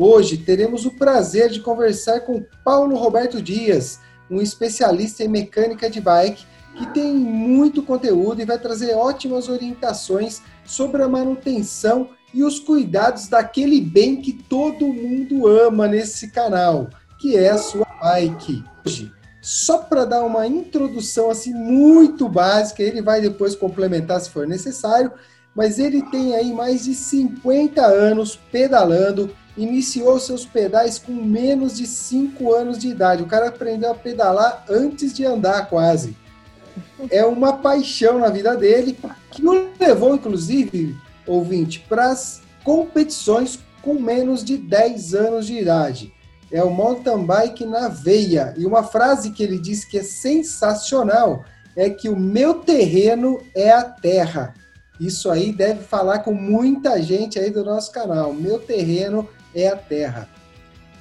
Hoje teremos o prazer de conversar com Paulo Roberto Dias, um especialista em mecânica de bike que tem muito conteúdo e vai trazer ótimas orientações sobre a manutenção e os cuidados daquele bem que todo mundo ama nesse canal, que é a sua bike. Hoje, só para dar uma introdução assim muito básica, ele vai depois complementar se for necessário, mas ele tem aí mais de 50 anos pedalando iniciou seus pedais com menos de 5 anos de idade. O cara aprendeu a pedalar antes de andar, quase. É uma paixão na vida dele, que o levou, inclusive, ouvinte, para as competições com menos de 10 anos de idade. É o mountain bike na veia. E uma frase que ele disse que é sensacional é que o meu terreno é a terra. Isso aí deve falar com muita gente aí do nosso canal. Meu terreno é a Terra.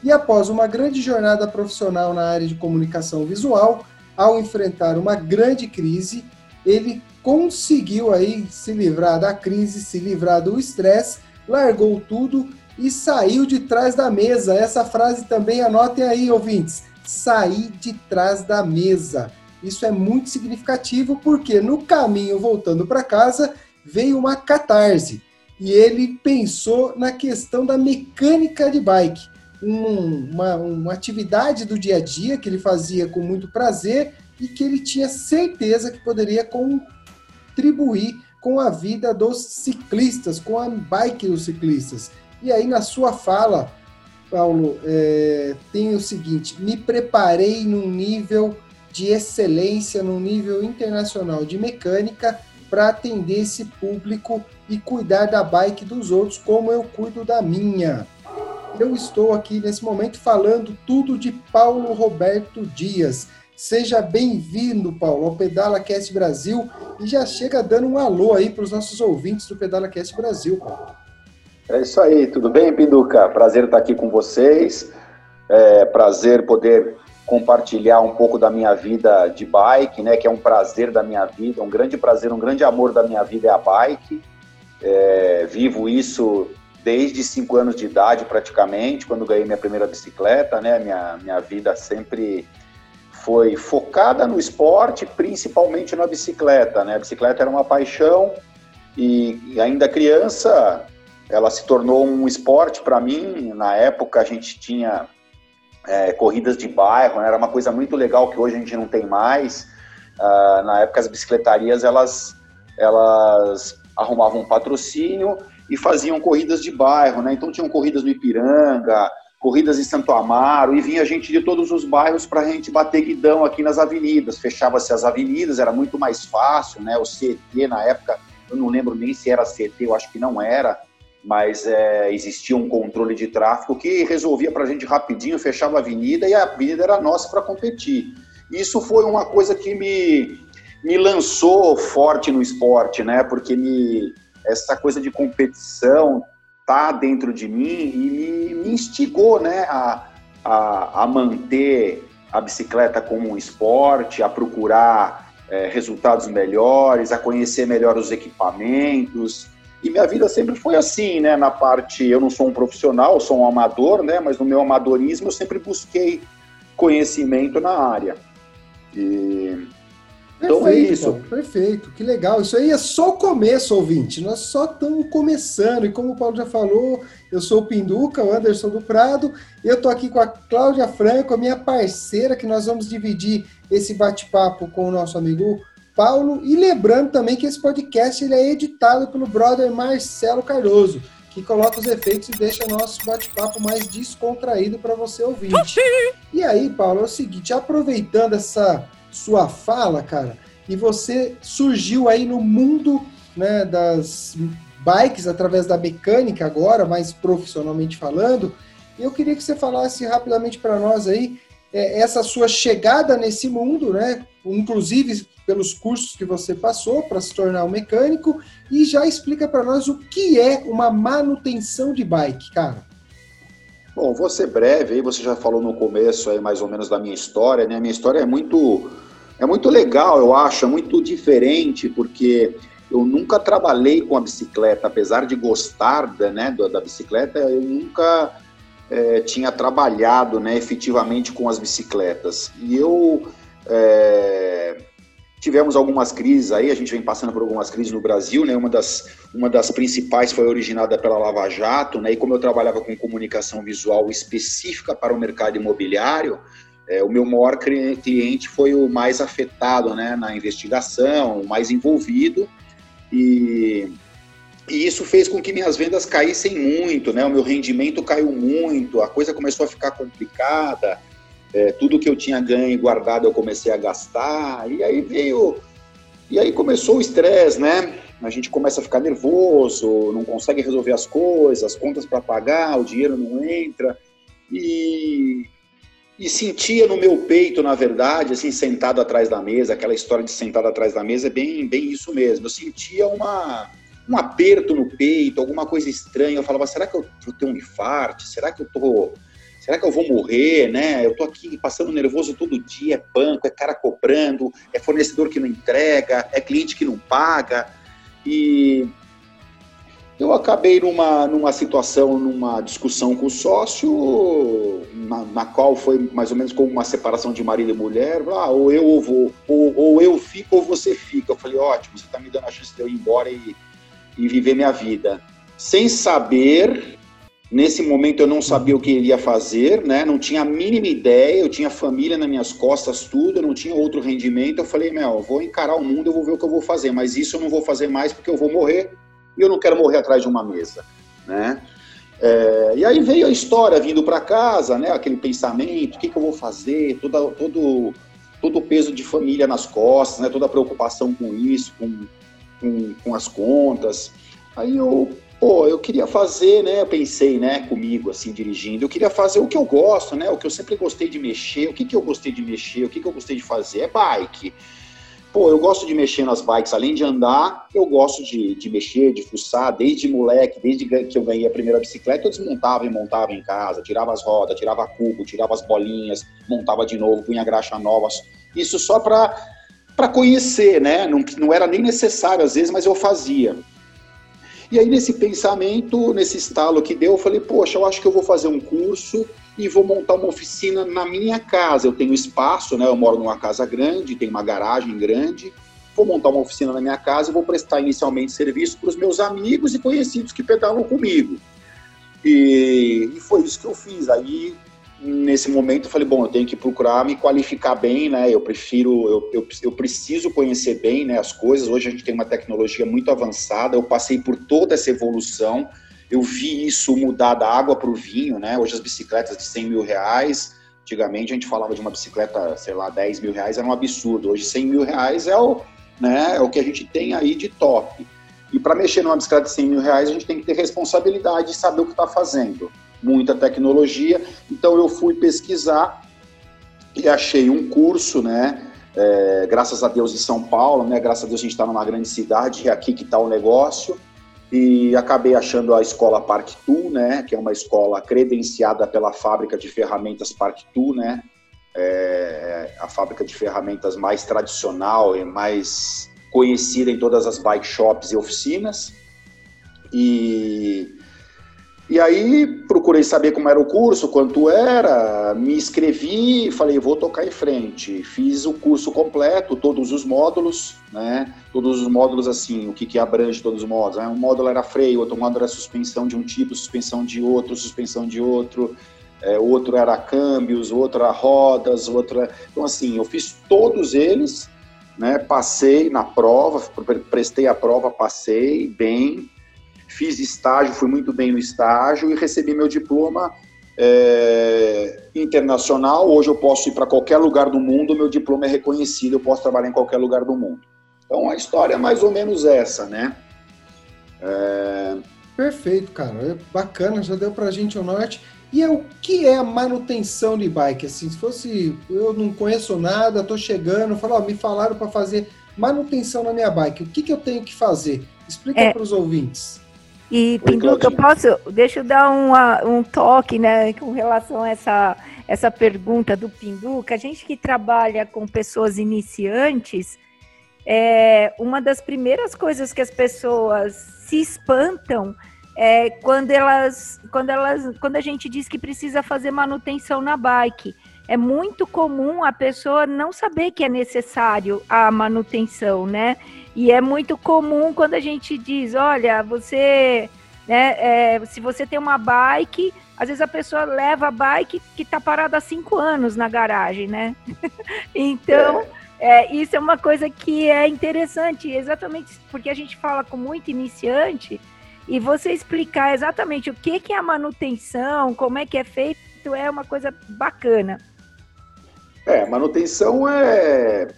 E após uma grande jornada profissional na área de comunicação visual, ao enfrentar uma grande crise, ele conseguiu aí se livrar da crise, se livrar do estresse, largou tudo e saiu de trás da mesa. Essa frase também anotem aí, ouvintes. Sair de trás da mesa. Isso é muito significativo porque no caminho voltando para casa veio uma catarse e ele pensou na questão da mecânica de bike, um, uma, uma atividade do dia a dia que ele fazia com muito prazer e que ele tinha certeza que poderia contribuir com a vida dos ciclistas, com a bike dos ciclistas. E aí, na sua fala, Paulo, é, tem o seguinte: me preparei num nível de excelência, num nível internacional de mecânica para atender esse público e cuidar da bike dos outros como eu cuido da minha. Eu estou aqui nesse momento falando tudo de Paulo Roberto Dias. Seja bem-vindo, Paulo, ao Pedala Cast Brasil e já chega dando um alô aí para os nossos ouvintes do Pedala Cast Brasil, Paulo. É isso aí, tudo bem, Pinduca? Prazer estar aqui com vocês. É prazer poder compartilhar um pouco da minha vida de bike, né? Que é um prazer da minha vida, um grande prazer, um grande amor da minha vida é a bike. É, vivo isso desde cinco anos de idade, praticamente, quando ganhei minha primeira bicicleta, né? Minha, minha vida sempre foi focada no esporte, principalmente na bicicleta, né? A bicicleta era uma paixão e, e ainda criança, ela se tornou um esporte para mim. Na época a gente tinha é, corridas de bairro, né? era uma coisa muito legal que hoje a gente não tem mais. Uh, na época as bicicletarias elas, elas arrumavam um patrocínio e faziam corridas de bairro, né? Então tinham corridas no Ipiranga, corridas em Santo Amaro e vinha gente de todos os bairros para a gente bater guidão aqui nas avenidas. Fechava-se as avenidas, era muito mais fácil, né? O CT na época, eu não lembro nem se era CT, eu acho que não era mas é, existia um controle de tráfego que resolvia para a gente rapidinho, fechava a avenida e a avenida era nossa para competir. Isso foi uma coisa que me, me lançou forte no esporte, né? Porque me, essa coisa de competição tá dentro de mim e me, me instigou, né? A, a, a, manter a bicicleta como um esporte, a procurar é, resultados melhores, a conhecer melhor os equipamentos, e minha vida sempre foi assim, né? Na parte, eu não sou um profissional, sou um amador, né? Mas no meu amadorismo eu sempre busquei conhecimento na área. E... Perfeito, então é isso. Paulo, perfeito, que legal. Isso aí é só o começo, ouvinte. Nós só estamos começando. E como o Paulo já falou, eu sou o Pinduca, o Anderson do Prado. Eu estou aqui com a Cláudia Franco, a minha parceira, que nós vamos dividir esse bate-papo com o nosso amigo Paulo. E lembrando também que esse podcast ele é editado pelo brother Marcelo Cardoso, que coloca os efeitos e deixa o nosso bate-papo mais descontraído para você ouvir. E aí, Paulo, é o seguinte, aproveitando essa sua fala, cara, e você surgiu aí no mundo né, das bikes através da mecânica agora, mais profissionalmente falando, Eu queria que você falasse rapidamente para nós aí é, essa sua chegada nesse mundo, né? Inclusive pelos cursos que você passou para se tornar um mecânico e já explica para nós o que é uma manutenção de bike, cara. Bom, vou ser breve, aí você já falou no começo aí mais ou menos da minha história, né? A minha história é muito é muito legal, eu acho, é muito diferente, porque eu nunca trabalhei com a bicicleta, apesar de gostar da, né, da bicicleta, eu nunca é, tinha trabalhado né, efetivamente com as bicicletas. E eu é, tivemos algumas crises aí, a gente vem passando por algumas crises no Brasil, né? Uma das, uma das principais foi originada pela Lava Jato, né? E como eu trabalhava com comunicação visual específica para o mercado imobiliário, é, o meu maior cliente foi o mais afetado, né? Na investigação, o mais envolvido e e isso fez com que minhas vendas caíssem muito, né? O meu rendimento caiu muito, a coisa começou a ficar complicada. É, tudo que eu tinha ganho e guardado eu comecei a gastar. E aí veio. E aí começou o estresse, né? A gente começa a ficar nervoso, não consegue resolver as coisas, as contas para pagar, o dinheiro não entra. E, e sentia no meu peito, na verdade, assim, sentado atrás da mesa, aquela história de sentado atrás da mesa é bem, bem isso mesmo. Eu sentia uma um aperto no peito, alguma coisa estranha. Eu falava, será que eu vou ter um infarto? Será que eu tô. Será que eu vou morrer, né? Eu tô aqui passando nervoso todo dia, é banco, é cara cobrando, é fornecedor que não entrega, é cliente que não paga. E eu acabei numa, numa situação, numa discussão com o sócio, na, na, qual foi mais ou menos como uma separação de marido e mulher. Ah, ou eu ou vou, ou, ou eu fico ou você fica. Eu falei, ótimo, você está me dando a chance de eu ir embora e e viver minha vida sem saber. Nesse momento eu não sabia o que iria fazer, né? Não tinha a mínima ideia, eu tinha família nas minhas costas, tudo, eu não tinha outro rendimento. Eu falei, meu, eu vou encarar o mundo, eu vou ver o que eu vou fazer, mas isso eu não vou fazer mais porque eu vou morrer e eu não quero morrer atrás de uma mesa, né? É, e aí veio a história vindo para casa, né? Aquele pensamento, o que, que eu vou fazer, todo, todo, todo o peso de família nas costas, né? Toda a preocupação com isso, com com, com as contas. Aí eu, pô, eu queria fazer, né? Eu pensei, né, comigo, assim, dirigindo, eu queria fazer o que eu gosto, né? O que eu sempre gostei de mexer. O que, que eu gostei de mexer? O que, que eu gostei de fazer? É bike. Pô, eu gosto de mexer nas bikes, além de andar, eu gosto de, de mexer, de fuçar, desde moleque, desde que eu ganhei a primeira bicicleta, eu desmontava e montava em casa, tirava as rodas, tirava cubo, tirava as bolinhas, montava de novo, punha graxa novas. Isso só para para conhecer, né? Não, não era nem necessário às vezes, mas eu fazia. E aí, nesse pensamento, nesse estalo que deu, eu falei, poxa, eu acho que eu vou fazer um curso e vou montar uma oficina na minha casa. Eu tenho espaço, né? Eu moro numa casa grande, tenho uma garagem grande. Vou montar uma oficina na minha casa e vou prestar inicialmente serviço para os meus amigos e conhecidos que pedalam comigo. E, e foi isso que eu fiz. Aí nesse momento eu falei, bom, eu tenho que procurar me qualificar bem, né? Eu prefiro, eu, eu, eu, preciso conhecer bem né, as coisas. Hoje a gente tem uma tecnologia muito avançada, eu passei por toda essa evolução, eu vi isso mudar da água para o vinho, né? Hoje as bicicletas de 100 mil reais, antigamente a gente falava de uma bicicleta, sei lá, 10 mil reais, era um absurdo. Hoje 100 mil reais é o, né, é o que a gente tem aí de top. E para mexer numa bicicleta de 100 mil reais, a gente tem que ter responsabilidade de saber o que está fazendo muita tecnologia. Então eu fui pesquisar e achei um curso, né? É, graças a Deus em São Paulo, né? Graças a Deus a gente está numa grande cidade, é aqui que está o negócio. E acabei achando a escola Parktu, né? Que é uma escola credenciada pela fábrica de ferramentas Parktu, né? É a fábrica de ferramentas mais tradicional e mais conhecida em todas as bike shops e oficinas. E e aí procurei saber como era o curso, quanto era, me inscrevi, falei, vou tocar em frente. Fiz o curso completo, todos os módulos, né? Todos os módulos assim, o que, que abrange todos os módulos? Né? Um módulo era freio, outro módulo era suspensão de um tipo, suspensão de outro, suspensão de outro, é, outro era câmbios, outro era rodas, outro era... Então assim, eu fiz todos eles, né? Passei na prova, prestei a prova, passei bem, fiz estágio, fui muito bem no estágio e recebi meu diploma é, internacional. Hoje eu posso ir para qualquer lugar do mundo, meu diploma é reconhecido, eu posso trabalhar em qualquer lugar do mundo. Então a história é mais ou menos essa, né? É... Perfeito, cara. É bacana, já deu para a gente o norte. E é o que é a manutenção de bike? Assim, se fosse eu não conheço nada, estou chegando, falo, ó, me falaram para fazer manutenção na minha bike. O que, que eu tenho que fazer? Explica é, para os ouvintes. E, Pinduca, eu posso, deixa eu dar um toque, né, com relação a essa, essa pergunta do Pinduca. A gente que trabalha com pessoas iniciantes, é, uma das primeiras coisas que as pessoas se espantam é quando elas, quando elas, quando a gente diz que precisa fazer manutenção na bike. É muito comum a pessoa não saber que é necessário a manutenção, né? E é muito comum quando a gente diz, olha, você, né, é, se você tem uma bike, às vezes a pessoa leva a bike que está parada há cinco anos na garagem, né? então, é. Isso é uma coisa que é interessante, exatamente porque a gente fala com muito iniciante, e você explicar exatamente o que, que é a manutenção, como é que é feito, é uma coisa bacana. É, manutenção é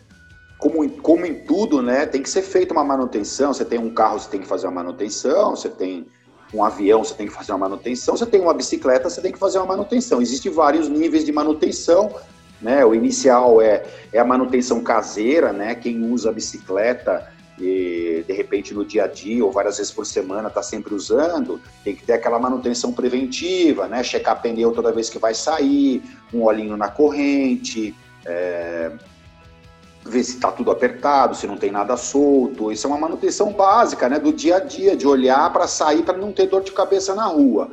como, como em tudo, né? Tem que ser feita uma manutenção. Você tem um carro, você tem que fazer uma manutenção. Você tem um avião, você tem que fazer uma manutenção. Você tem uma bicicleta, você tem que fazer uma manutenção. Existem vários níveis de manutenção né? O inicial é, é a manutenção caseira, né? Quem usa a bicicleta e de repente no dia a dia ou várias vezes por semana está sempre usando, tem que ter aquela manutenção preventiva, né? Checar pneu toda vez que vai sair, um olhinho na corrente, é, ver se está tudo apertado, se não tem nada solto. Isso é uma manutenção básica, né? Do dia a dia, de olhar para sair para não ter dor de cabeça na rua.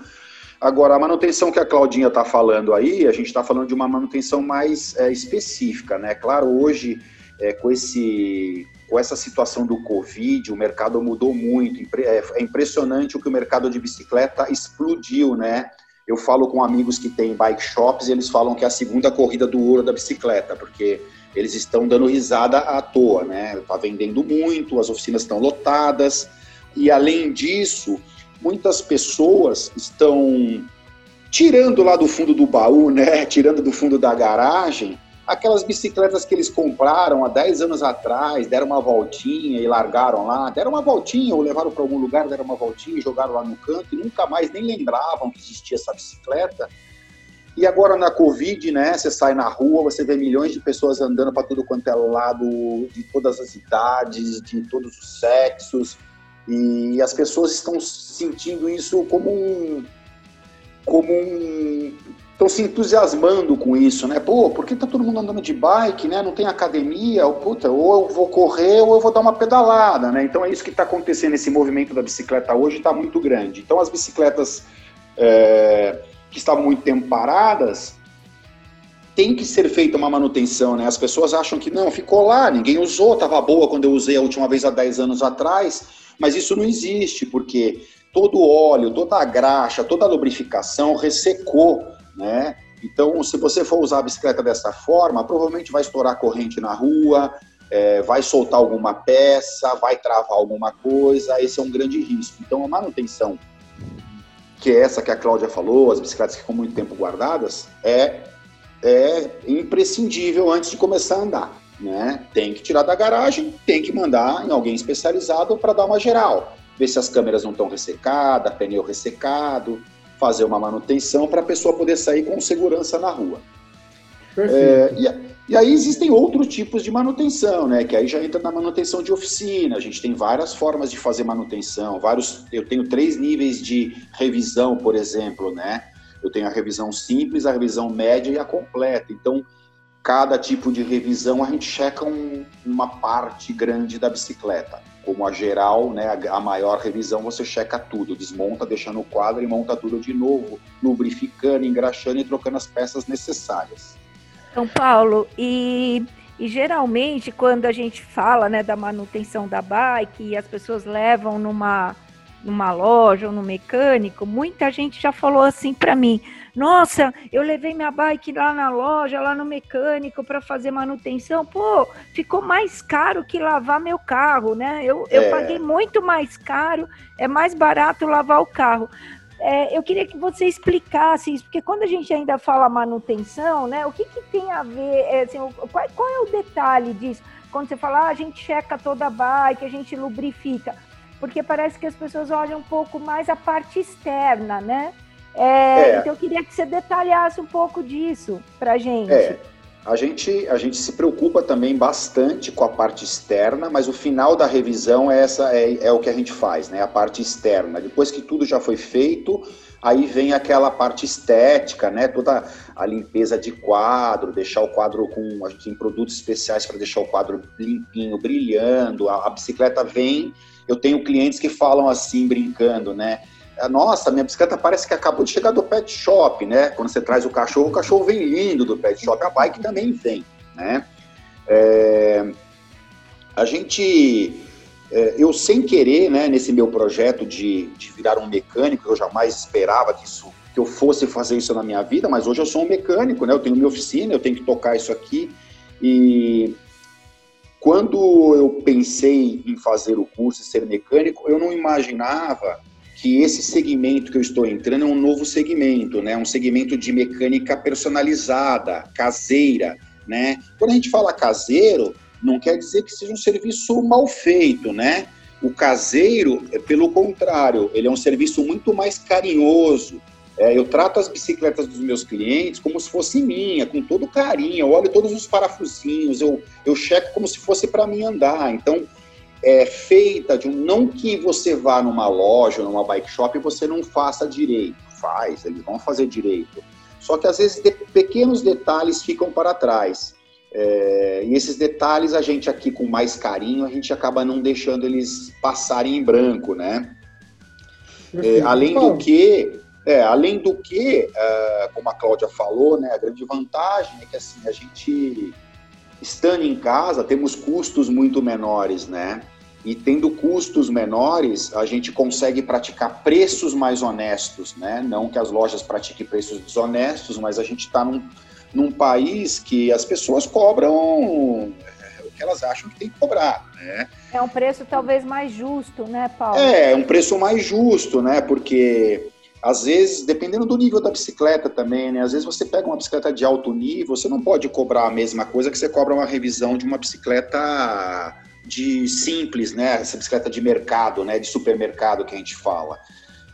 Agora, a manutenção que a Claudinha está falando aí, a gente está falando de uma manutenção mais é, específica, né? Claro, hoje, é, com, esse, com essa situação do Covid, o mercado mudou muito. É, é impressionante o que o mercado de bicicleta explodiu, né? Eu falo com amigos que têm bike shops e eles falam que é a segunda corrida do ouro da bicicleta, porque eles estão dando risada à toa, né? Está vendendo muito, as oficinas estão lotadas, e além disso muitas pessoas estão tirando lá do fundo do baú, né? Tirando do fundo da garagem aquelas bicicletas que eles compraram há 10 anos atrás, deram uma voltinha e largaram lá, deram uma voltinha ou levaram para algum lugar, deram uma voltinha e jogaram lá no canto e nunca mais nem lembravam que existia essa bicicleta. E agora na Covid, né, você sai na rua, você vê milhões de pessoas andando para tudo quanto é lado, de todas as idades, de todos os sexos, e as pessoas estão sentindo isso como um. como um. Estão se entusiasmando com isso, né? Pô, por que tá todo mundo andando de bike, né? Não tem academia, ou, puta, ou eu vou correr ou eu vou dar uma pedalada, né? Então é isso que está acontecendo, esse movimento da bicicleta hoje está muito grande. Então as bicicletas é, que estavam muito tempo paradas, tem que ser feita uma manutenção, né? As pessoas acham que não, ficou lá, ninguém usou, estava boa quando eu usei a última vez há 10 anos atrás. Mas isso não existe, porque todo o óleo, toda a graxa, toda a lubrificação ressecou, né? Então, se você for usar a bicicleta dessa forma, provavelmente vai estourar corrente na rua, é, vai soltar alguma peça, vai travar alguma coisa, esse é um grande risco. Então, a manutenção, que é essa que a Cláudia falou, as bicicletas que ficam muito tempo guardadas, é, é imprescindível antes de começar a andar né? Tem que tirar da garagem, tem que mandar em alguém especializado para dar uma geral, ver se as câmeras não estão ressecadas, pneu ressecado, fazer uma manutenção para a pessoa poder sair com segurança na rua. É, e, e, aí existem outros tipos de manutenção, né? Que aí já entra na manutenção de oficina. A gente tem várias formas de fazer manutenção, vários. Eu tenho três níveis de revisão, por exemplo, né? Eu tenho a revisão simples, a revisão média e a completa. Então, cada tipo de revisão a gente checa um, uma parte grande da bicicleta. Como a geral, né, a, maior revisão você checa tudo, desmonta, deixa no quadro e monta tudo de novo, lubrificando, engraxando e trocando as peças necessárias. São Paulo, e, e geralmente quando a gente fala né, da manutenção da bike e as pessoas levam numa numa loja ou no mecânico, muita gente já falou assim para mim: nossa, eu levei minha bike lá na loja, lá no mecânico para fazer manutenção. Pô, ficou mais caro que lavar meu carro, né? Eu, é. eu paguei muito mais caro, é mais barato lavar o carro. É, eu queria que você explicasse isso, porque quando a gente ainda fala manutenção, né? O que, que tem a ver, é, assim, qual, qual, é o detalhe disso? Quando você fala, ah, a gente checa toda a bike, a gente lubrifica, porque parece que as pessoas olham um pouco mais a parte externa, né? É, é. Então eu queria que você detalhasse um pouco disso para gente. É. A gente, a gente se preocupa também bastante com a parte externa, mas o final da revisão é, essa, é, é o que a gente faz, né? A parte externa. Depois que tudo já foi feito, aí vem aquela parte estética, né? Toda a limpeza de quadro, deixar o quadro com. A gente tem produtos especiais para deixar o quadro limpinho, brilhando. A, a bicicleta vem. Eu tenho clientes que falam assim, brincando, né? É, nossa, minha bicicleta parece que acabou de chegar do pet shop, né? Quando você traz o cachorro, o cachorro vem lindo do pet shop, a bike também vem, né? É, a gente, é, eu sem querer, né, nesse meu projeto de, de virar um mecânico, eu jamais esperava que isso que eu fosse fazer isso na minha vida, mas hoje eu sou um mecânico, né? Eu tenho minha oficina, eu tenho que tocar isso aqui e quando eu pensei em fazer o curso e ser mecânico, eu não imaginava que esse segmento que eu estou entrando é um novo segmento, né? Um segmento de mecânica personalizada, caseira, né? Quando a gente fala caseiro, não quer dizer que seja um serviço mal feito, né? O caseiro, é pelo contrário, ele é um serviço muito mais carinhoso. É, eu trato as bicicletas dos meus clientes como se fosse minha, com todo carinho. Eu olho todos os parafusinhos, eu, eu checo como se fosse para mim andar. Então, é feita de um. Não que você vá numa loja, numa bike shop e você não faça direito. Faz, eles vão fazer direito. Só que às vezes de, pequenos detalhes ficam para trás. É, e esses detalhes a gente aqui com mais carinho, a gente acaba não deixando eles passarem em branco, né? É, além do que, é, além do que, uh, como a Cláudia falou, né, a grande vantagem é que assim, a gente estando em casa, temos custos muito menores, né? E tendo custos menores, a gente consegue praticar preços mais honestos, né? Não que as lojas pratiquem preços desonestos, mas a gente está num, num país que as pessoas cobram é, o que elas acham que tem que cobrar, né? É um preço talvez mais justo, né, Paulo? É, um preço mais justo, né? Porque às vezes, dependendo do nível da bicicleta também, né? Às vezes você pega uma bicicleta de alto nível, você não pode cobrar a mesma coisa que você cobra uma revisão de uma bicicleta de simples, né? Essa bicicleta de mercado, né? De supermercado que a gente fala.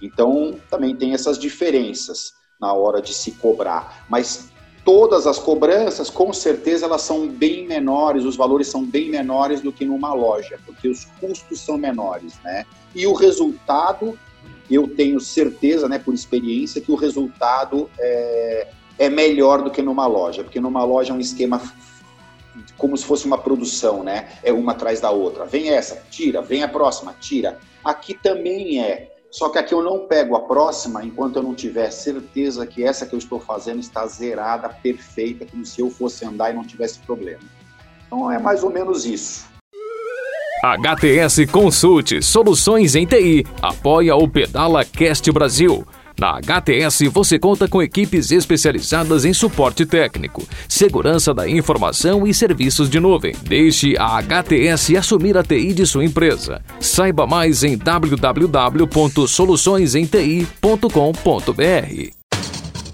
Então, também tem essas diferenças na hora de se cobrar. Mas todas as cobranças, com certeza, elas são bem menores, os valores são bem menores do que numa loja, porque os custos são menores, né? E o resultado eu tenho certeza, né, por experiência, que o resultado é, é melhor do que numa loja, porque numa loja é um esquema como se fosse uma produção, né? É uma atrás da outra. Vem essa, tira, vem a próxima, tira. Aqui também é. Só que aqui eu não pego a próxima enquanto eu não tiver certeza que essa que eu estou fazendo está zerada, perfeita, como se eu fosse andar e não tivesse problema. Então é mais ou menos isso. HTS Consulte Soluções em TI apoia o Pedala Cast Brasil. Na HTS você conta com equipes especializadas em suporte técnico, segurança da informação e serviços de nuvem. Deixe a HTS assumir a TI de sua empresa. Saiba mais em www.soluçõesenti.com.br.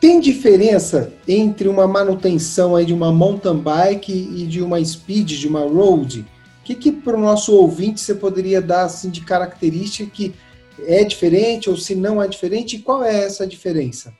tem diferença entre uma manutenção aí de uma mountain bike e de uma speed, de uma road? O que, que para o nosso ouvinte você poderia dar assim, de característica que é diferente ou se não é diferente? E qual é essa diferença?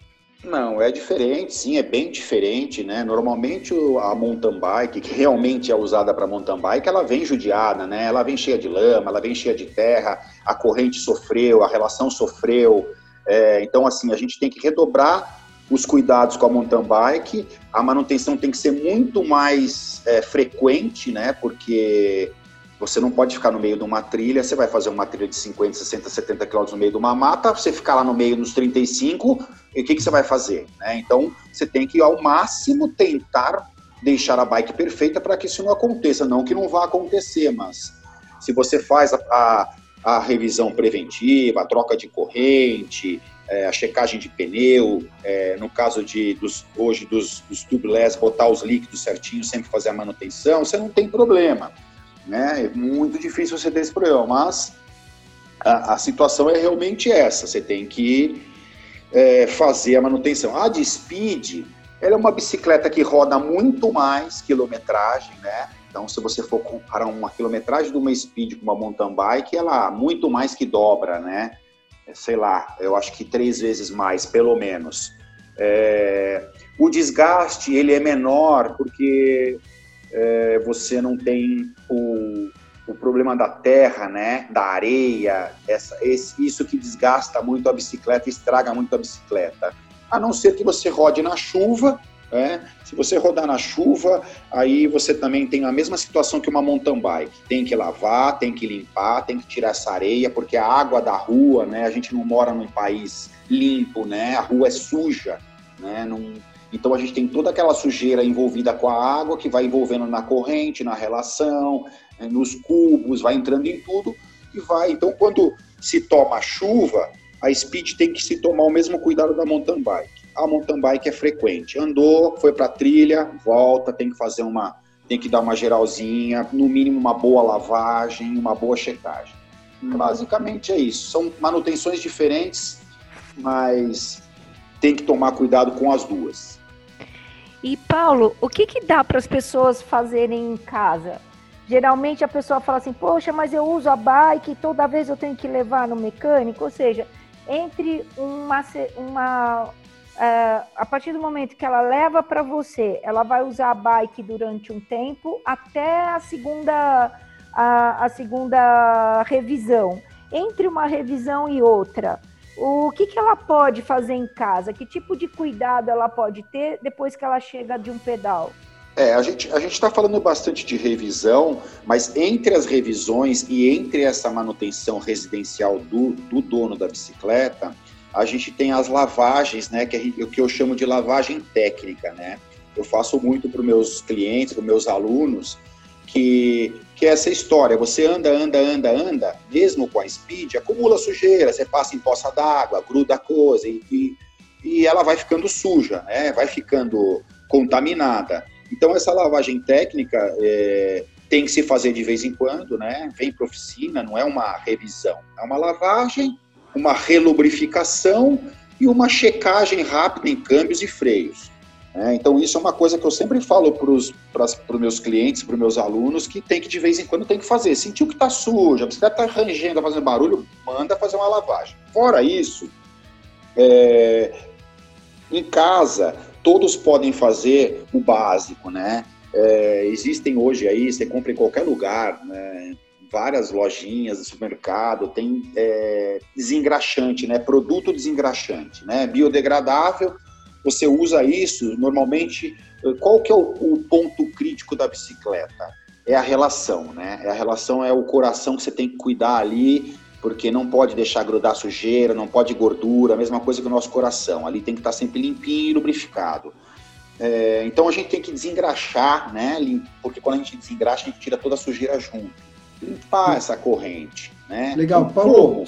Não, é diferente, sim, é bem diferente, né? Normalmente a mountain bike, que realmente é usada para mountain bike, ela vem judiada, né? Ela vem cheia de lama, ela vem cheia de terra, a corrente sofreu, a relação sofreu. É, então, assim, a gente tem que redobrar os cuidados com a mountain bike, a manutenção tem que ser muito mais é, frequente, né? Porque você não pode ficar no meio de uma trilha, você vai fazer uma trilha de 50, 60, 70 km no meio de uma mata, você ficar lá no meio nos 35, e o que, que você vai fazer? Né? Então, você tem que, ao máximo, tentar deixar a bike perfeita para que isso não aconteça. Não que não vá acontecer, mas se você faz a, a, a revisão preventiva, a troca de corrente, é, a checagem de pneu, é, no caso de dos, hoje dos, dos tubeless, botar os líquidos certinho, sempre fazer a manutenção, você não tem problema. Né? É muito difícil você ter esse problema, mas a, a situação é realmente essa, você tem que é, fazer a manutenção. A de speed, ela é uma bicicleta que roda muito mais quilometragem, né? Então, se você for comparar uma quilometragem de uma speed com uma mountain bike, ela muito mais que dobra, né? Sei lá, eu acho que três vezes mais, pelo menos. É, o desgaste ele é menor porque é, você não tem o, o problema da terra, né, da areia, essa, esse, isso que desgasta muito a bicicleta, estraga muito a bicicleta. A não ser que você rode na chuva, é, se você rodar na chuva, aí você também tem a mesma situação que uma mountain bike. Tem que lavar, tem que limpar, tem que tirar essa areia, porque a água da rua, né? A gente não mora num país limpo, né? A rua é suja, né? Não... Então a gente tem toda aquela sujeira envolvida com a água que vai envolvendo na corrente, na relação, né? nos cubos, vai entrando em tudo e vai. Então quando se toma chuva, a speed tem que se tomar o mesmo cuidado da mountain bike a mountain bike é frequente. Andou, foi para trilha, volta, tem que fazer uma, tem que dar uma geralzinha, no mínimo uma boa lavagem, uma boa checagem. Uhum. Basicamente é isso. São manutenções diferentes, mas tem que tomar cuidado com as duas. E Paulo, o que, que dá para as pessoas fazerem em casa? Geralmente a pessoa fala assim, poxa, mas eu uso a bike, toda vez eu tenho que levar no mecânico. Ou seja, entre uma, uma Uh, a partir do momento que ela leva para você, ela vai usar a bike durante um tempo até a segunda, a, a, segunda revisão. Entre uma revisão e outra, o que, que ela pode fazer em casa? Que tipo de cuidado ela pode ter depois que ela chega de um pedal? É, a gente a está falando bastante de revisão, mas entre as revisões e entre essa manutenção residencial do, do dono da bicicleta, a gente tem as lavagens, né, que, o que eu chamo de lavagem técnica, né? Eu faço muito para os meus clientes, para os meus alunos, que, que é essa história, você anda, anda, anda, anda, mesmo com a speed, acumula sujeira, você passa em poça d'água, gruda coisa, e, e, e ela vai ficando suja, né? vai ficando contaminada. Então, essa lavagem técnica é, tem que se fazer de vez em quando, né? vem para oficina, não é uma revisão, é uma lavagem uma relubrificação e uma checagem rápida em câmbios e freios. É, então, isso é uma coisa que eu sempre falo para os meus clientes, para os meus alunos, que tem que, de vez em quando, tem que fazer. Sentiu que está sujo, a bicicleta está rangendo, está fazendo barulho, manda fazer uma lavagem. Fora isso, é, em casa, todos podem fazer o básico, né? É, existem hoje aí, você compra em qualquer lugar, né? Várias lojinhas do supermercado, tem é, desengraxante, né? Produto desengraxante, né? Biodegradável, você usa isso, normalmente, qual que é o, o, ponto crítico da bicicleta? É a relação, né? É a relação, é o coração que você tem que cuidar ali, porque não pode deixar grudar sujeira, não pode gordura, a mesma coisa que o nosso coração, ali tem que estar sempre limpinho e lubrificado. É, então a gente tem que desengraxar, né? Porque quando a gente desengraxa, a gente tira toda a sujeira junto limpar essa corrente. Né? Legal, Paulo. Como?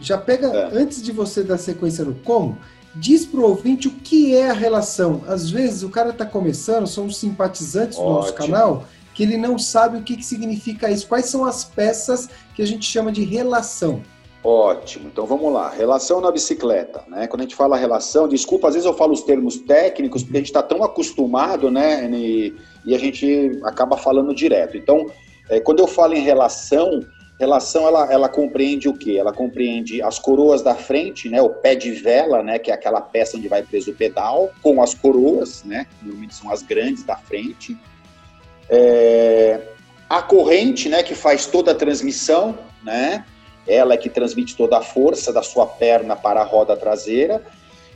Já pega, é. antes de você dar sequência no como, diz para o ouvinte o que é a relação. Às vezes o cara está começando, são os simpatizantes Ótimo. do nosso canal, que ele não sabe o que, que significa isso. Quais são as peças que a gente chama de relação? Ótimo, então vamos lá. Relação na bicicleta, né? Quando a gente fala relação, desculpa, às vezes eu falo os termos técnicos, porque a gente está tão acostumado, né? E, e, a gente acaba falando direto. Então, é, quando eu falo em relação, relação ela, ela compreende o quê? Ela compreende as coroas da frente, né, o pé de vela, né, que é aquela peça onde vai preso o pedal, com as coroas, né, que normalmente são as grandes da frente. É, a corrente, né, que faz toda a transmissão, né, ela é que transmite toda a força da sua perna para a roda traseira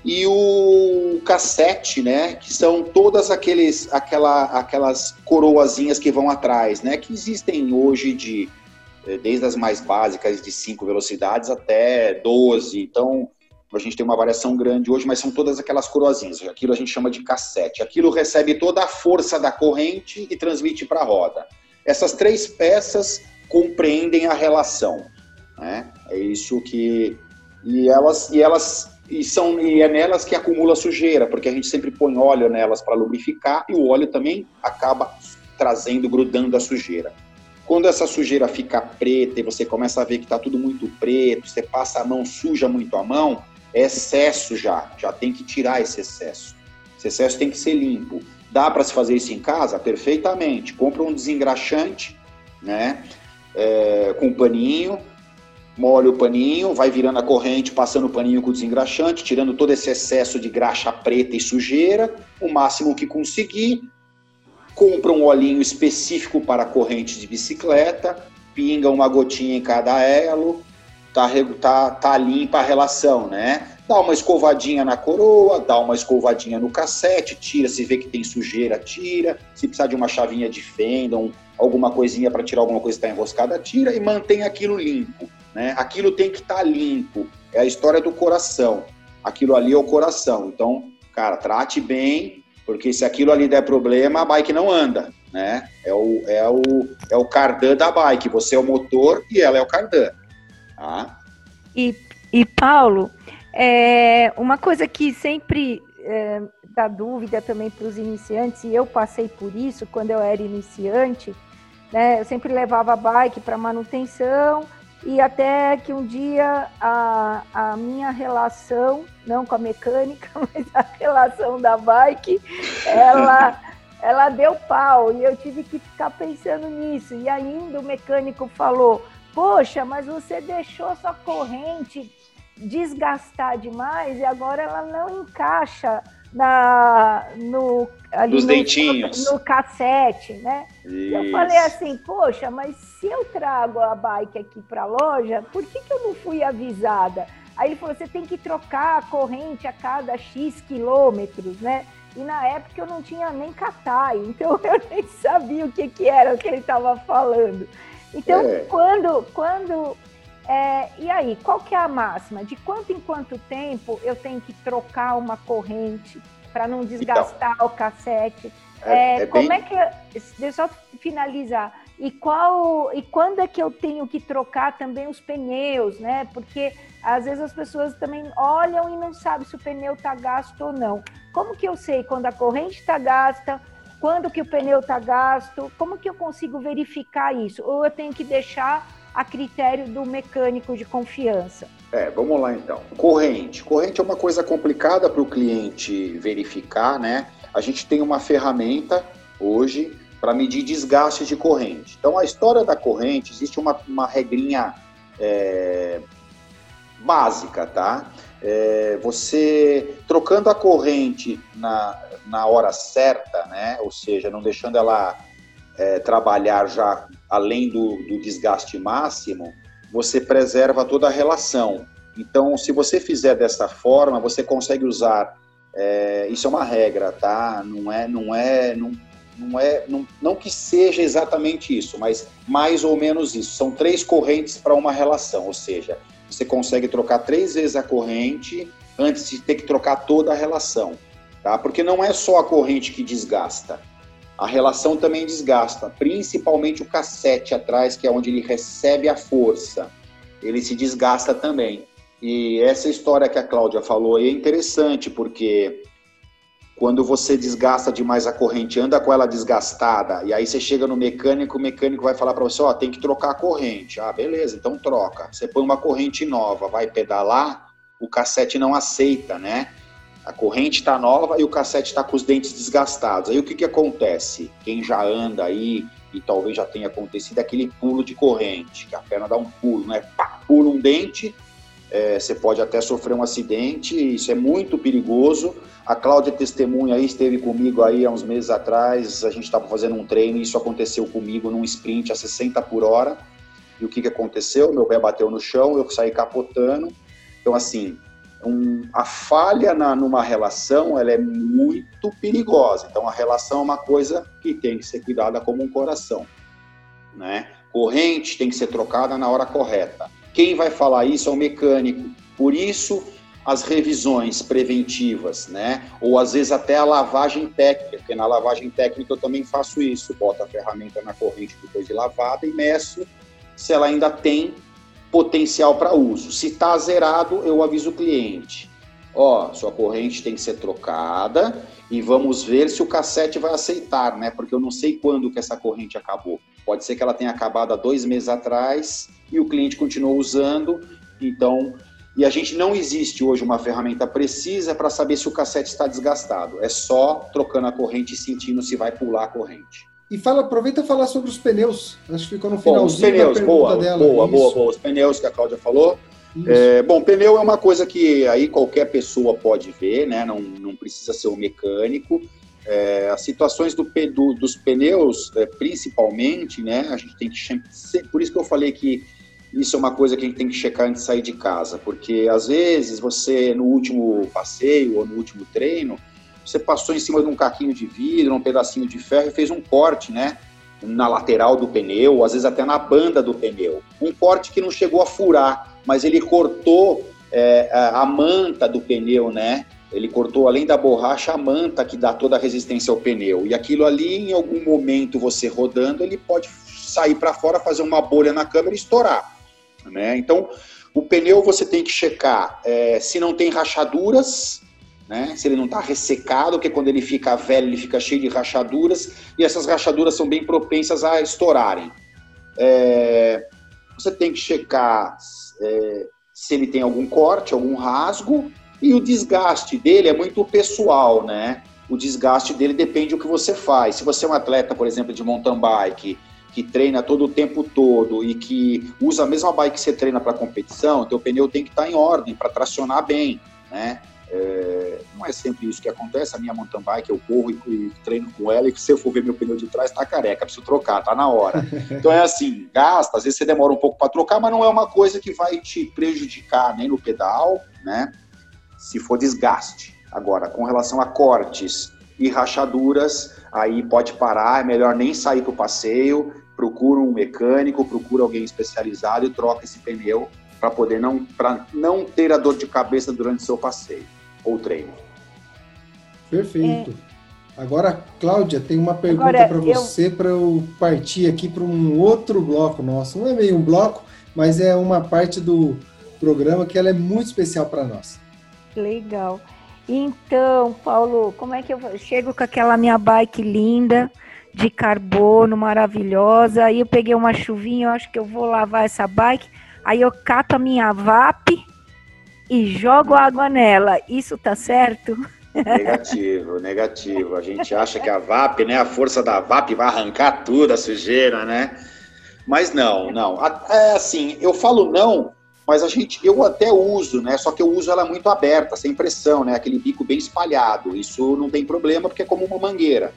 e o cassete, né, que são todas aqueles, aquela, aquelas coroazinhas que vão atrás, né, que existem hoje de eh, desde as mais básicas de 5 velocidades até 12. Então, a gente tem uma variação grande hoje, mas são todas aquelas coroazinhas. Aquilo a gente chama de cassete. Aquilo recebe toda a força da corrente e transmite para a roda. Essas três peças compreendem a relação. Né? É isso que. E elas, e elas e são e é nelas que acumula sujeira, porque a gente sempre põe óleo nelas para lubrificar e o óleo também acaba trazendo, grudando a sujeira. Quando essa sujeira fica preta e você começa a ver que está tudo muito preto, você passa a mão, suja muito a mão, é excesso já, já tem que tirar esse excesso. Esse excesso tem que ser limpo. Dá para se fazer isso em casa? Perfeitamente. Compra um desengraxante, né? É, com um paninho, molha o paninho, vai virando a corrente, passando o paninho com o desengraxante, tirando todo esse excesso de graxa preta e sujeira, o máximo que conseguir. Compra um olhinho específico para corrente de bicicleta, pinga uma gotinha em cada elo, tá, tá, tá limpa a relação, né? Dá uma escovadinha na coroa, dá uma escovadinha no cassete, tira, se vê que tem sujeira, tira. Se precisar de uma chavinha de fenda, um, alguma coisinha para tirar alguma coisa que está enroscada, tira e mantém aquilo limpo. Né? Aquilo tem que estar tá limpo. É a história do coração. Aquilo ali é o coração. Então, cara, trate bem, porque se aquilo ali der problema, a bike não anda. Né? É, o, é, o, é o cardan da bike. Você é o motor e ela é o cardan. Tá? E, e Paulo, é, uma coisa que sempre é, dá dúvida também para os iniciantes, e eu passei por isso quando eu era iniciante, né, eu sempre levava a bike para manutenção, e até que um dia a, a minha relação, não com a mecânica, mas a relação da bike, ela, ela deu pau e eu tive que ficar pensando nisso. E ainda o mecânico falou: Poxa, mas você deixou sua corrente desgastar demais e agora ela não encaixa na, no, ali Dos no, dentinhos. No, cassete, né? Eu falei assim, poxa, mas se eu trago a bike aqui para a loja, por que, que eu não fui avisada? Aí ele falou, você tem que trocar a corrente a cada X quilômetros, né? E na época eu não tinha nem catai, então eu nem sabia o que, que era o que ele estava falando. Então, é. quando, quando é, e aí, qual que é a máxima? De quanto em quanto tempo eu tenho que trocar uma corrente para não desgastar então, o cassete? É, é, é como bem... é que. Deixa eu finalizar. E qual e quando é que eu tenho que trocar também os pneus, né? Porque às vezes as pessoas também olham e não sabem se o pneu está gasto ou não. Como que eu sei quando a corrente está gasta? Quando que o pneu está gasto? Como que eu consigo verificar isso? Ou eu tenho que deixar a critério do mecânico de confiança? É, vamos lá então. Corrente. Corrente é uma coisa complicada para o cliente verificar, né? A gente tem uma ferramenta hoje para medir desgaste de corrente. Então, a história da corrente, existe uma, uma regrinha é, básica, tá? É, você trocando a corrente na, na hora certa, né? Ou seja, não deixando ela é, trabalhar já além do, do desgaste máximo, você preserva toda a relação. Então, se você fizer dessa forma, você consegue usar. É, isso é uma regra, tá? Não é, não é, não, não é, não, não que seja exatamente isso, mas mais ou menos isso. São três correntes para uma relação, ou seja, você consegue trocar três vezes a corrente antes de ter que trocar toda a relação, tá? Porque não é só a corrente que desgasta a relação também desgasta, principalmente o cassete atrás, que é onde ele recebe a força. Ele se desgasta também. E essa história que a Cláudia falou é interessante, porque quando você desgasta demais a corrente, anda com ela desgastada, e aí você chega no mecânico, o mecânico vai falar para você, ó, tem que trocar a corrente. Ah, beleza, então troca. Você põe uma corrente nova, vai pedalar, o cassete não aceita, né? A corrente está nova e o cassete está com os dentes desgastados. Aí o que, que acontece? Quem já anda aí, e talvez já tenha acontecido, é aquele pulo de corrente, que a perna dá um pulo, né? Pá, pula um dente, é, você pode até sofrer um acidente, isso é muito perigoso. A Cláudia testemunha aí, esteve comigo aí há uns meses atrás, a gente estava fazendo um treino e isso aconteceu comigo num sprint a 60 por hora. E o que, que aconteceu? Meu pé bateu no chão, eu saí capotando. Então, assim, um, a falha na, numa relação ela é muito perigosa. Então a relação é uma coisa que tem que ser cuidada como um coração, né? Corrente tem que ser trocada na hora correta. Quem vai falar isso é o mecânico. Por isso as revisões preventivas, né? Ou às vezes até a lavagem técnica, porque na lavagem técnica eu também faço isso, boto a ferramenta na corrente depois de lavada e meço se ela ainda tem potencial para uso. Se está zerado, eu aviso o cliente. ó, sua corrente tem que ser trocada e vamos ver se o cassete vai aceitar, né? Porque eu não sei quando que essa corrente acabou. Pode ser que ela tenha acabado há dois meses atrás e o cliente continuou usando, então e a gente não existe hoje uma ferramenta precisa para saber se o cassete está desgastado. É só trocando a corrente e sentindo se vai pular a corrente. E fala, aproveita e falar sobre os pneus. Acho que ficou no finalzinho bom, os pneus, boa, dela. Boa, boa, boa. Os pneus que a Cláudia falou. É, bom, pneu é uma coisa que aí qualquer pessoa pode ver, né? Não, não precisa ser um mecânico. É, as situações do, do, dos pneus, é, principalmente, né? A gente tem que por isso que eu falei que isso é uma coisa que a gente tem que checar antes de sair de casa, porque às vezes você, no último passeio ou no último treino, você passou em cima de um caquinho de vidro, um pedacinho de ferro e fez um corte, né? Na lateral do pneu, às vezes até na banda do pneu. Um corte que não chegou a furar, mas ele cortou é, a manta do pneu, né? Ele cortou, além da borracha, a manta que dá toda a resistência ao pneu. E aquilo ali, em algum momento, você rodando, ele pode sair para fora, fazer uma bolha na câmera e estourar. Né? Então, o pneu você tem que checar é, se não tem rachaduras, né? se ele não está ressecado, porque quando ele fica velho ele fica cheio de rachaduras e essas rachaduras são bem propensas a estourarem. É, você tem que checar é, se ele tem algum corte, algum rasgo e o desgaste dele é muito pessoal, né? O desgaste dele depende do que você faz. Se você é um atleta, por exemplo, de mountain bike que treina todo o tempo todo e que usa a mesma bike que você treina para competição, teu pneu tem que estar tá em ordem para tracionar bem, né? É, não é sempre isso que acontece. A minha mountain bike, eu corro e, e, treino com ela, e se eu for ver meu pneu de trás, tá careca, preciso trocar, tá na hora. Então é assim, gasta, às vezes você demora um pouco para trocar, mas não é uma coisa que vai te prejudicar nem no pedal, né? Se for desgaste. Agora, com relação a cortes e rachaduras, aí pode parar, é melhor nem sair para o passeio, procura um mecânico, procura alguém especializado e troca esse pneu para poder não, pra não ter a dor de cabeça durante seu passeio ou treino. Perfeito. É. Agora, Cláudia, tem uma pergunta para você eu... para eu partir aqui para um outro bloco nosso. Não é meio um bloco, mas é uma parte do programa que ela é muito especial para nós. Legal. Então, Paulo, como é que eu chego com aquela minha bike linda? de carbono maravilhosa. Aí eu peguei uma chuvinha, eu acho que eu vou lavar essa bike. Aí eu cato a minha VAP e jogo água nela. Isso tá certo? Negativo, negativo. A gente acha que a VAP, né, a força da VAP vai arrancar tudo a sujeira, né? Mas não, não. É assim, eu falo não, mas a gente, eu até uso, né? Só que eu uso ela muito aberta, sem pressão, né? Aquele bico bem espalhado. Isso não tem problema porque é como uma mangueira.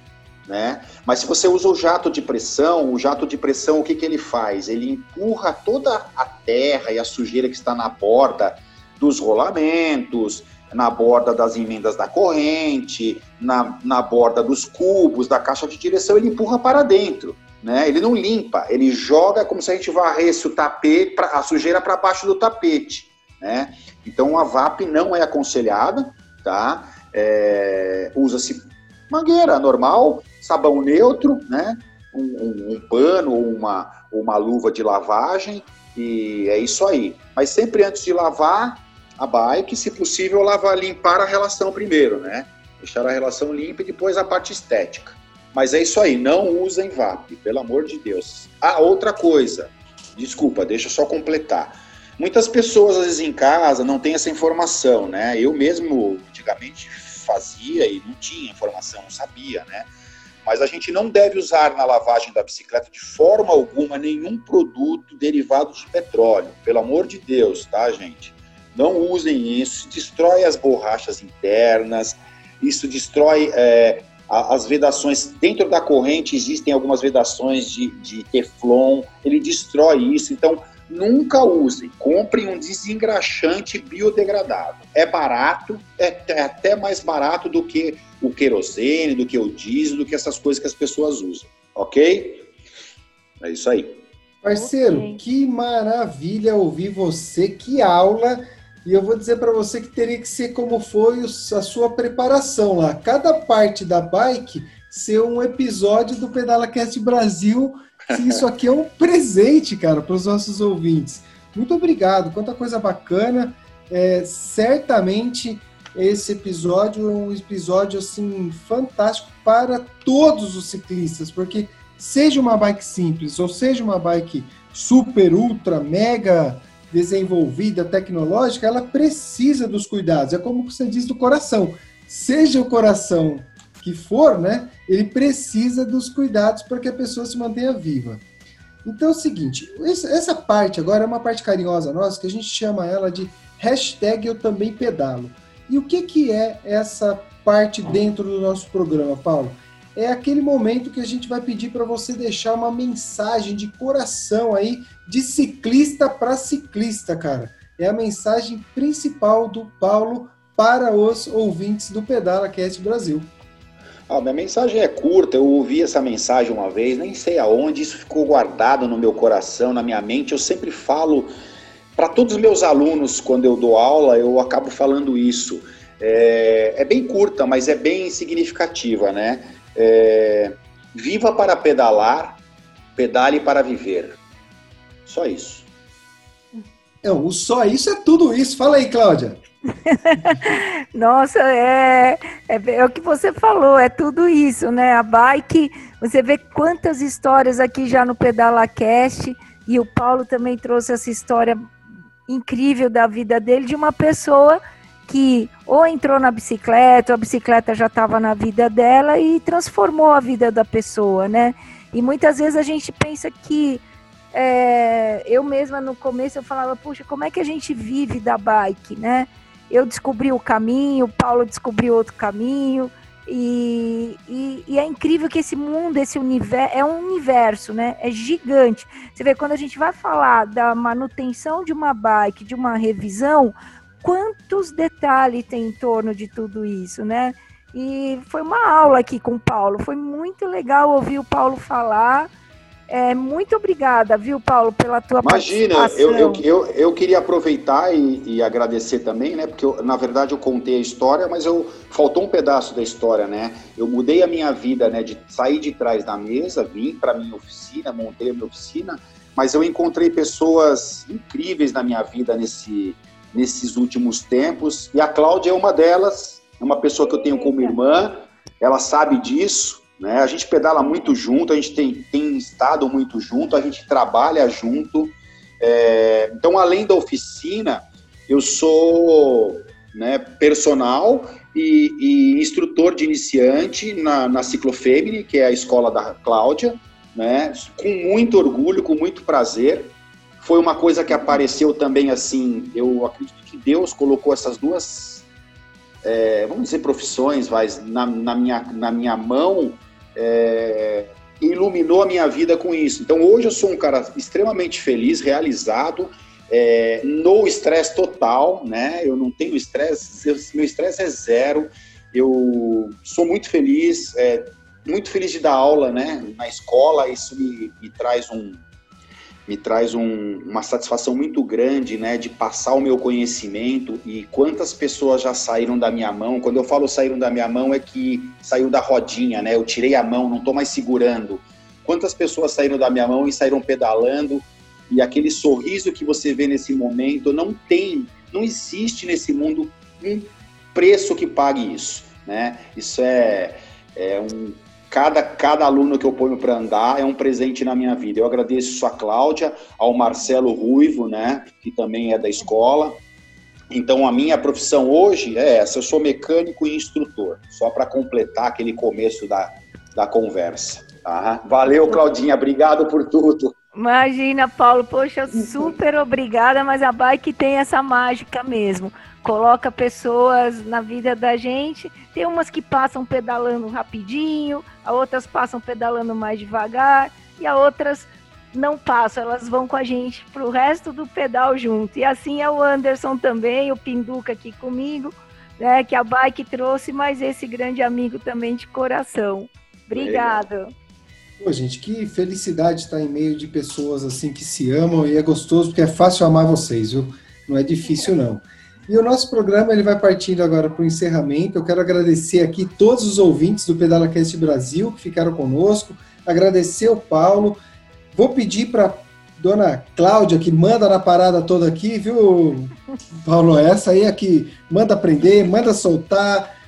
Né? Mas se você usa o jato de pressão, o jato de pressão, o que, que ele faz? Ele empurra toda a terra e a sujeira que está na borda dos rolamentos, na borda das emendas da corrente, na, na borda dos cubos, da caixa de direção, ele empurra para dentro. Né? Ele não limpa, ele joga como se a gente varresse o tapete, a sujeira para baixo do tapete. Né? Então a VAP não é aconselhada, tá? É, Usa-se mangueira normal, sabão neutro, né? Um, um, um pano ou uma, uma luva de lavagem e é isso aí. Mas sempre antes de lavar a bike, se possível, lavar, limpar a relação primeiro, né? Deixar a relação limpa e depois a parte estética. Mas é isso aí, não usem VAP, pelo amor de Deus. Ah, outra coisa, desculpa, deixa eu só completar. Muitas pessoas, às vezes, em casa não têm essa informação, né? Eu mesmo, antigamente, fazia e não tinha informação, não sabia, né? Mas a gente não deve usar na lavagem da bicicleta de forma alguma nenhum produto derivado de petróleo. Pelo amor de Deus, tá, gente? Não usem isso, destrói as borrachas internas, isso destrói é, as vedações. Dentro da corrente existem algumas vedações de, de teflon, ele destrói isso. Então, nunca usem. Comprem um desengraxante biodegradável. É barato, é, é até mais barato do que o querosene, do que o diesel, do que essas coisas que as pessoas usam. Ok? É isso aí. Parceiro, okay. que maravilha ouvir você, que aula. E eu vou dizer para você que teria que ser como foi a sua preparação lá. Cada parte da bike ser um episódio do PedalaCast Brasil isso aqui é um presente, cara, para os nossos ouvintes. Muito obrigado, quanta coisa bacana. É, certamente esse episódio é um episódio assim fantástico para todos os ciclistas, porque seja uma bike simples ou seja uma bike super, ultra, mega desenvolvida, tecnológica, ela precisa dos cuidados. É como você diz do coração. Seja o coração que for, né? Ele precisa dos cuidados para que a pessoa se mantenha viva. Então é o seguinte, essa parte agora é uma parte carinhosa nossa, que a gente chama ela de hashtag eu também pedalo. E o que, que é essa parte dentro do nosso programa, Paulo? É aquele momento que a gente vai pedir para você deixar uma mensagem de coração aí, de ciclista para ciclista, cara. É a mensagem principal do Paulo para os ouvintes do Pedala Cast Brasil. Ah, minha mensagem é curta, eu ouvi essa mensagem uma vez, nem sei aonde, isso ficou guardado no meu coração, na minha mente. Eu sempre falo para todos os meus alunos, quando eu dou aula, eu acabo falando isso. É, é bem curta, mas é bem significativa, né? É, viva para pedalar, pedale para viver. Só isso. Não, o só isso é tudo isso. Fala aí, Cláudia. Nossa, é, é, é, o que você falou, é tudo isso, né? A bike, você vê quantas histórias aqui já no Pedala Cast, e o Paulo também trouxe essa história incrível da vida dele, de uma pessoa que ou entrou na bicicleta, a bicicleta já estava na vida dela e transformou a vida da pessoa, né? E muitas vezes a gente pensa que é, eu mesma no começo eu falava, puxa, como é que a gente vive da bike, né? Eu descobri o caminho, o Paulo descobriu outro caminho, e, e, e, é incrível que esse mundo, esse universo, é um universo, né? É gigante. Você vê, quando a gente vai falar da manutenção de uma bike, de uma revisão, quantos detalhes tem em torno de tudo isso, né? E foi uma aula aqui com o Paulo. Foi muito legal ouvir o Paulo falar é, muito obrigada, viu, Paulo, pela tua Imagina, participação. Eu, eu, eu, eu queria aproveitar e, e, agradecer também, né? Porque eu, na verdade eu contei a história, mas eu faltou um pedaço da história, né? Eu mudei a minha vida, né? De sair de trás da mesa, vim para minha oficina, montei a minha oficina, mas eu encontrei pessoas incríveis na minha vida nesse, nesses últimos tempos. E a Cláudia é uma delas, é uma pessoa que eu tenho como irmã, ela sabe disso. Né? A gente pedala muito junto, a gente tem, tem estado muito junto, a gente trabalha junto. É, então, além da oficina, eu sou né, personal e, e, instrutor de iniciante na, na Ciclofemini, que é a escola da Cláudia, né, com muito orgulho, com muito prazer. Foi uma coisa que apareceu também assim, eu acredito que Deus colocou essas duas, é, vamos dizer, profissões vai, na, na, minha, na minha mão, é, iluminou a minha vida com isso. Então hoje eu sou um cara extremamente feliz, realizado, é, no estresse total, né? Eu não tenho estresse, meu estresse é zero. Eu sou muito feliz, é, muito feliz de dar aula, né? Na escola, isso me, me traz um, me traz um, uma satisfação muito grande, né, de passar o meu conhecimento e quantas pessoas já saíram da minha mão. Quando eu falo saíram da minha mão é que saiu da rodinha, né? Eu tirei a mão, não estou mais segurando. Quantas pessoas saíram da minha mão e saíram pedalando e aquele sorriso que você vê nesse momento não tem, não existe nesse mundo um preço que pague isso, né? Isso é, é um Cada, cada aluno que eu ponho para andar é um presente na minha vida. Eu agradeço a Cláudia, ao Marcelo Ruivo, né, que também é da escola. Então, a minha profissão hoje é essa: eu sou mecânico e instrutor, só para completar aquele começo da, da conversa. Tá? Valeu, Claudinha, obrigado por tudo. Imagina, Paulo, poxa, super obrigada, mas a bike tem essa mágica mesmo coloca pessoas na vida da gente. Tem umas que passam pedalando rapidinho, a outras passam pedalando mais devagar, e a outras não passam, elas vão com a gente para o resto do pedal junto. E assim é o Anderson também, o Pinduca aqui comigo, né, que a bike trouxe, mas esse grande amigo também de coração. Obrigado. Pô, gente, que felicidade estar em meio de pessoas assim que se amam e é gostoso porque é fácil amar vocês, viu? Não é difícil não. E o nosso programa ele vai partindo agora para o encerramento. Eu quero agradecer aqui todos os ouvintes do PedalaCast Brasil que ficaram conosco, agradecer o Paulo. Vou pedir para dona Cláudia, que manda na parada toda aqui, viu, Paulo, essa aí é que manda aprender, manda soltar,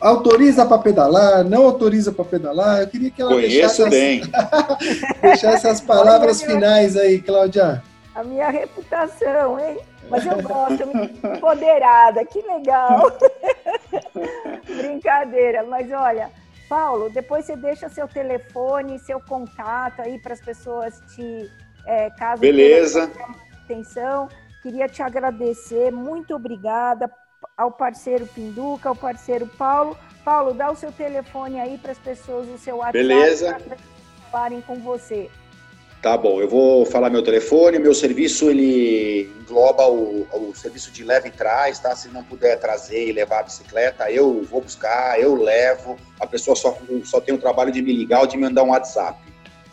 autoriza para pedalar, não autoriza para pedalar. Eu queria que ela Conheço deixasse, bem. as... deixasse as palavras finais aí, Cláudia. A minha reputação, hein? Mas eu gosto, me empoderada, que legal. Brincadeira, mas olha, Paulo, depois você deixa seu telefone, seu contato aí para as pessoas te, é, caso Beleza. atenção. Queria te agradecer, muito obrigada ao parceiro Pinduca, ao parceiro Paulo. Paulo, dá o seu telefone aí para as pessoas, o seu WhatsApp, Beleza. para falarem com você. Tá bom, eu vou falar meu telefone, meu serviço ele engloba o, o serviço de leva e traz, tá? Se não puder trazer e levar a bicicleta, eu vou buscar, eu levo. A pessoa só, só tem o trabalho de me ligar ou de me mandar um WhatsApp,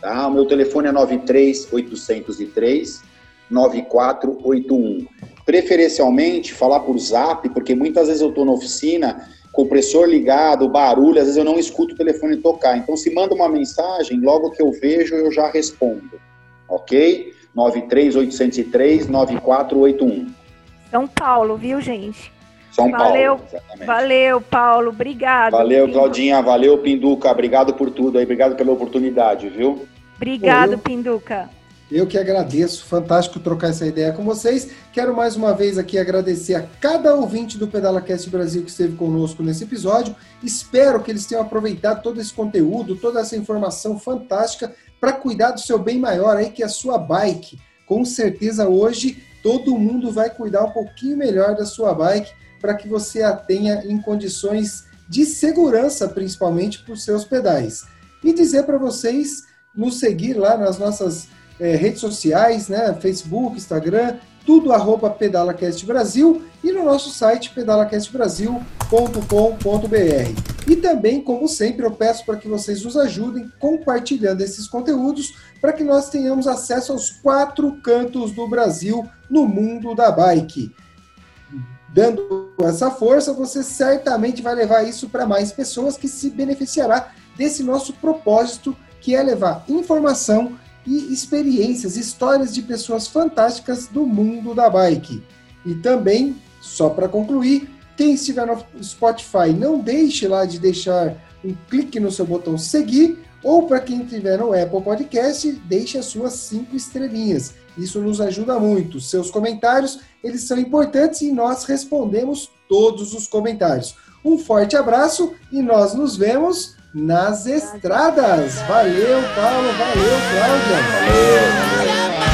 tá? O meu telefone é 93 803 9481. Preferencialmente falar por Zap, porque muitas vezes eu estou na oficina compressor ligado, barulho, às vezes eu não escuto o telefone tocar. Então, se manda uma mensagem, logo que eu vejo, eu já respondo. Ok? 93803-9481. São Paulo, viu, gente? São valeu, Paulo, exatamente. Valeu, Paulo. Obrigado. Valeu, Pinduca. Claudinha. Valeu, Pinduca. Obrigado por tudo aí. Obrigado pela oportunidade, viu? Obrigado, Pinduca. Eu que agradeço, fantástico trocar essa ideia com vocês. Quero mais uma vez aqui agradecer a cada ouvinte do PedalaCast Brasil que esteve conosco nesse episódio. Espero que eles tenham aproveitado todo esse conteúdo, toda essa informação fantástica para cuidar do seu bem maior aí, que é a sua bike. Com certeza hoje todo mundo vai cuidar um pouquinho melhor da sua bike para que você a tenha em condições de segurança, principalmente para os seus pedais. E dizer para vocês nos seguir lá nas nossas eh, redes sociais, né? Facebook, Instagram, tudo arroba PedalaCast Brasil e no nosso site pedalacastbrasil.com.br. E também, como sempre, eu peço para que vocês nos ajudem compartilhando esses conteúdos para que nós tenhamos acesso aos quatro cantos do Brasil no mundo da bike. Dando essa força, você certamente vai levar isso para mais pessoas que se beneficiará desse nosso propósito, que é levar informação e experiências, histórias de pessoas fantásticas do mundo da bike. E também, só para concluir, quem estiver no Spotify, não deixe lá de deixar um clique no seu botão seguir, ou para quem estiver no Apple Podcast, deixe as suas cinco estrelinhas. Isso nos ajuda muito. Seus comentários, eles são importantes e nós respondemos todos os comentários. Um forte abraço e nós nos vemos nas estradas. Valeu, Paulo. Valeu, Cláudia. Valeu. Valeu,